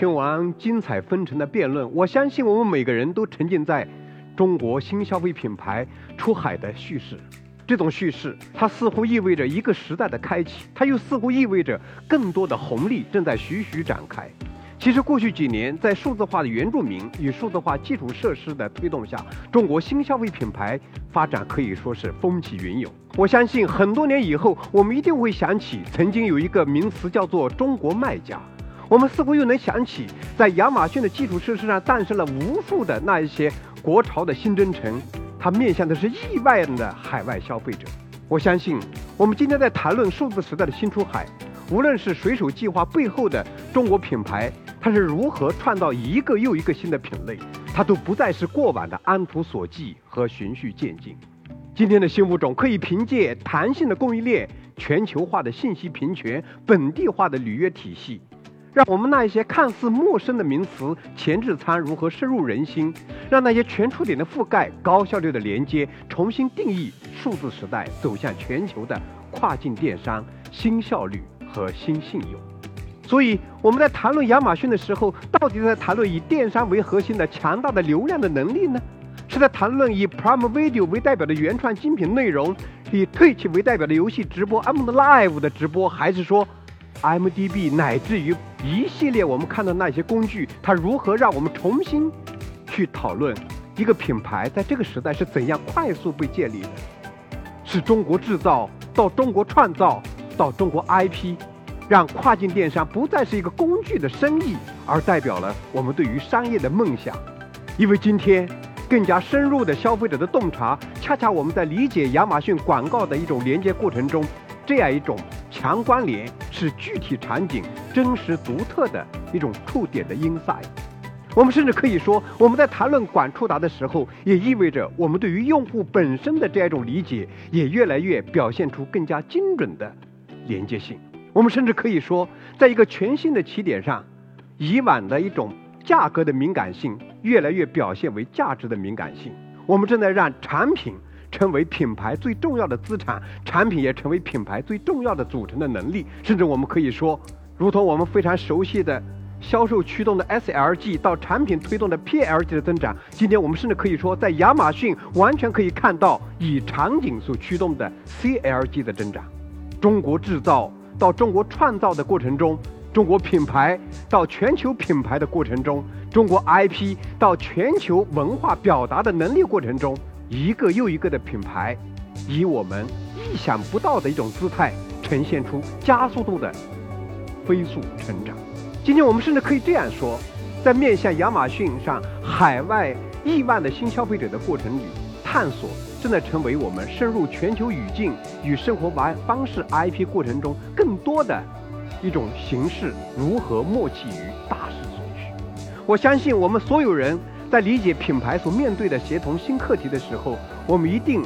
听完精彩纷呈的辩论，我相信我们每个人都沉浸在中国新消费品牌出海的叙事。这种叙事，它似乎意味着一个时代的开启，它又似乎意味着更多的红利正在徐徐展开。其实，过去几年，在数字化的原住民与数字化基础设施的推动下，中国新消费品牌发展可以说是风起云涌。我相信，很多年以后，我们一定会想起曾经有一个名词叫做“中国卖家”。我们似乎又能想起，在亚马逊的基础设施上诞生了无数的那一些国潮的新征程。它面向的是亿万的海外消费者。我相信，我们今天在谈论数字时代的新出海，无论是水手计划背后的中国品牌，它是如何创造一个又一个新的品类，它都不再是过往的安图所记和循序渐进。今天的新物种可以凭借弹性的供应链、全球化的信息平权、本地化的履约体系。让我们那一些看似陌生的名词前置仓如何深入人心，让那些全触点的覆盖、高效率的连接重新定义数字时代走向全球的跨境电商新效率和新信用。所以我们在谈论亚马逊的时候，到底在谈论以电商为核心的强大的流量的能力呢？是在谈论以 Prime Video 为代表的原创精品内容，以 Twitch 为代表的游戏直播 Among Live 的直播，还是说 MDB 乃至于一系列我们看到那些工具，它如何让我们重新去讨论一个品牌在这个时代是怎样快速被建立的？是中国制造到中国创造到中国 IP，让跨境电商不再是一个工具的生意，而代表了我们对于商业的梦想。因为今天更加深入的消费者的洞察，恰恰我们在理解亚马逊广告的一种连接过程中，这样一种。强关联是具体场景真实独特的一种触点的 insight。我们甚至可以说，我们在谈论管触达的时候，也意味着我们对于用户本身的这样一种理解，也越来越表现出更加精准的连接性。我们甚至可以说，在一个全新的起点上，以往的一种价格的敏感性，越来越表现为价值的敏感性。我们正在让产品。成为品牌最重要的资产，产品也成为品牌最重要的组成的能力。甚至我们可以说，如同我们非常熟悉的销售驱动的 SLG 到产品推动的 PLG 的增长，今天我们甚至可以说，在亚马逊完全可以看到以场景所驱动的 CLG 的增长。中国制造到中国创造的过程中，中国品牌到全球品牌的过程中，中国 IP 到全球文化表达的能力过程中。一个又一个的品牌，以我们意想不到的一种姿态，呈现出加速度的飞速成长。今天我们甚至可以这样说，在面向亚马逊上海外亿万的新消费者的过程里，探索正在成为我们深入全球语境与生活方方式 IP 过程中更多的一种形式如何默契于大势所趋。我相信我们所有人。在理解品牌所面对的协同新课题的时候，我们一定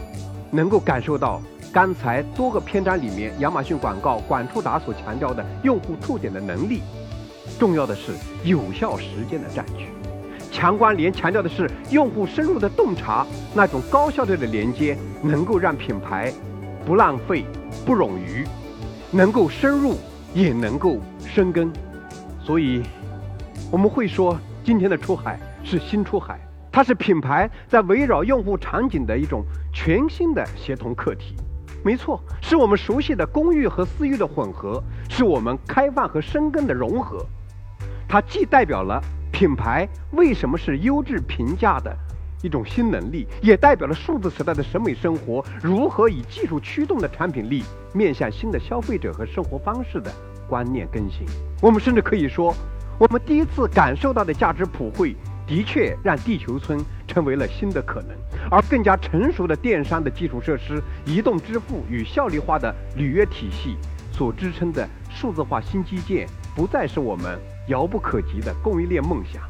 能够感受到刚才多个篇章里面亚马逊广告管触达所强调的用户触点的能力。重要的是有效时间的占据，强关联强调的是用户深入的洞察，那种高效率的连接能够让品牌不浪费、不冗余，能够深入也能够深耕。所以我们会说今天的出海。是新出海，它是品牌在围绕用户场景的一种全新的协同课题。没错，是我们熟悉的公域和私域的混合，是我们开放和深耕的融合。它既代表了品牌为什么是优质评价的一种新能力，也代表了数字时代的审美生活如何以技术驱动的产品力面向新的消费者和生活方式的观念更新。我们甚至可以说，我们第一次感受到的价值普惠。的确让地球村成为了新的可能，而更加成熟的电商的基础设施、移动支付与效率化的履约体系所支撑的数字化新基建，不再是我们遥不可及的供应链梦想。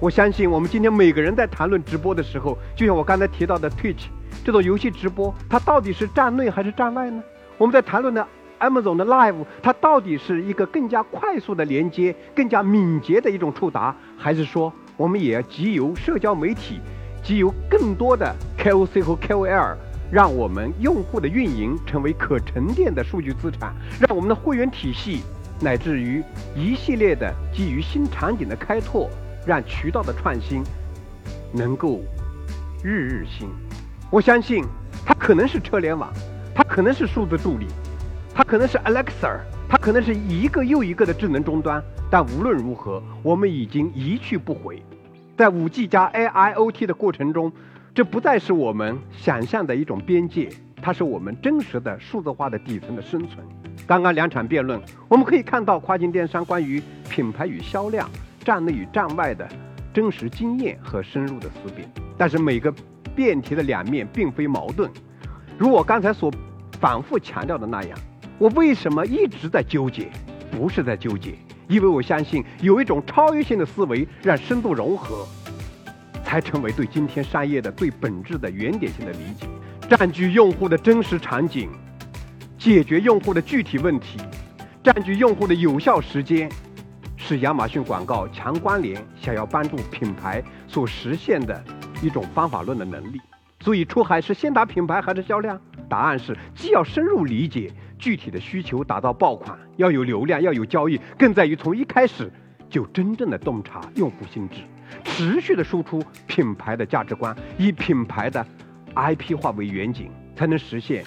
我相信，我们今天每个人在谈论直播的时候，就像我刚才提到的 Twitch 这种游戏直播，它到底是站内还是站外呢？我们在谈论的 Amazon 的 Live，它到底是一个更加快速的连接、更加敏捷的一种触达，还是说？我们也要集由社交媒体，集由更多的 KOC 和 KOL，让我们用户的运营成为可沉淀的数据资产，让我们的会员体系乃至于一系列的基于新场景的开拓，让渠道的创新能够日日新。我相信它可能是车联网，它可能是数字助理，它可能是 Alexa，它可能是一个又一个的智能终端。但无论如何，我们已经一去不回。在 5G 加 AIoT 的过程中，这不再是我们想象的一种边界，它是我们真实的数字化的底层的生存。刚刚两场辩论，我们可以看到跨境电商关于品牌与销量、站内与站外的真实经验和深入的思辨。但是每个辩题的两面并非矛盾，如我刚才所反复强调的那样，我为什么一直在纠结？不是在纠结。因为我相信，有一种超越性的思维，让深度融合，才成为对今天商业的最本质的原点性的理解。占据用户的真实场景，解决用户的具体问题，占据用户的有效时间，是亚马逊广告强关联想要帮助品牌所实现的一种方法论的能力。所以，出海是先打品牌还是销量？答案是，既要深入理解。具体的需求达到爆款，要有流量，要有交易，更在于从一开始就真正的洞察用户心智，持续的输出品牌的价值观，以品牌的 IP 化为远景，才能实现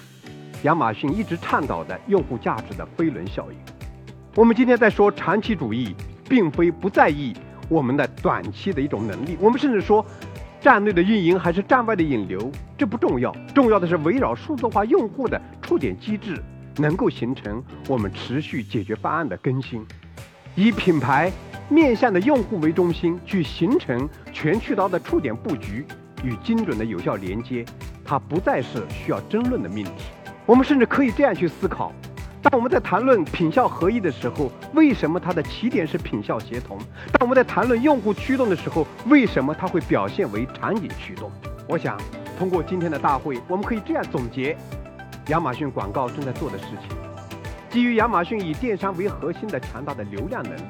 亚马逊一直倡导的用户价值的飞轮效应。我们今天在说长期主义，并非不在意我们的短期的一种能力，我们甚至说站内的运营还是站外的引流，这不重要，重要的是围绕数字化用户的触点机制。能够形成我们持续解决方案的更新，以品牌面向的用户为中心，去形成全渠道的触点布局与精准的有效连接，它不再是需要争论的命题。我们甚至可以这样去思考：当我们在谈论品效合一的时候，为什么它的起点是品效协同？当我们在谈论用户驱动的时候，为什么它会表现为场景驱动？我想，通过今天的大会，我们可以这样总结。亚马逊广告正在做的事情，基于亚马逊以电商为核心的强大的流量能力，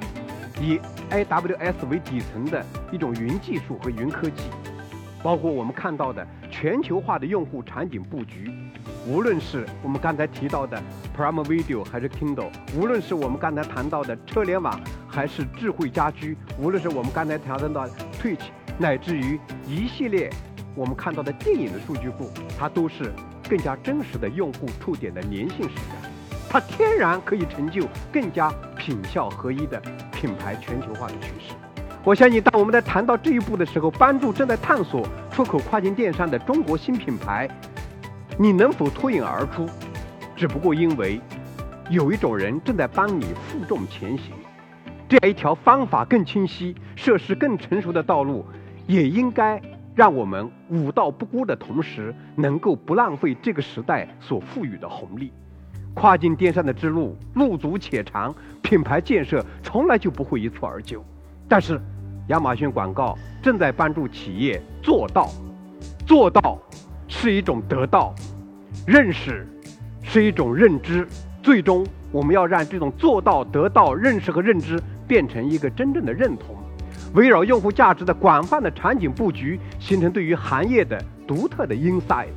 以 AWS 为底层的一种云技术和云科技，包括我们看到的全球化的用户场景布局，无论是我们刚才提到的 Prime Video 还是 Kindle，无论是我们刚才谈到的车联网还是智慧家居，无论是我们刚才谈到的 Twitch，乃至于一系列我们看到的电影的数据库，它都是。更加真实的用户触点的粘性时代，它天然可以成就更加品效合一的品牌全球化的趋势。我相信，当我们在谈到这一步的时候，帮助正在探索出口跨境电商的中国新品牌，你能否脱颖而出？只不过因为有一种人正在帮你负重前行，这样一条方法更清晰、设施更成熟的道路，也应该。让我们武道不孤的同时，能够不浪费这个时代所赋予的红利。跨境电商的之路路足且长，品牌建设从来就不会一蹴而就。但是，亚马逊广告正在帮助企业做到，做到是一种得到，认识是一种认知。最终，我们要让这种做到、得到、认识和认知变成一个真正的认同。围绕用户价值的广泛的场景布局，形成对于行业的独特的 insight。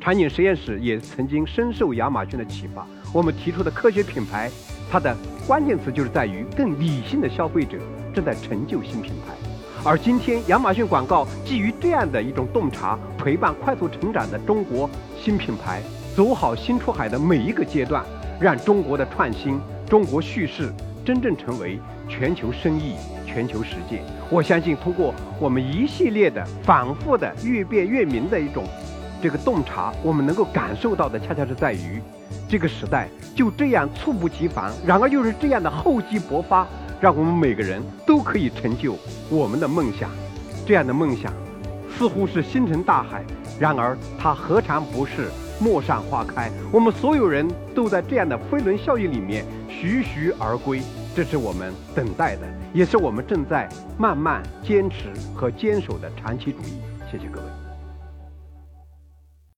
场景实验室也曾经深受亚马逊的启发。我们提出的科学品牌，它的关键词就是在于更理性的消费者正在成就新品牌。而今天，亚马逊广告基于这样的一种洞察，陪伴快速成长的中国新品牌，走好新出海的每一个阶段，让中国的创新、中国叙事真正成为全球生意。全球实践，我相信通过我们一系列的反复的越辩越明的一种这个洞察，我们能够感受到的，恰恰是在于这个时代就这样猝不及防，然而又是这样的厚积薄发，让我们每个人都可以成就我们的梦想。这样的梦想似乎是星辰大海，然而它何尝不是陌上花开？我们所有人都在这样的飞轮效应里面徐徐而归。这是我们等待的，也是我们正在慢慢坚持和坚守的长期主义。谢谢各位。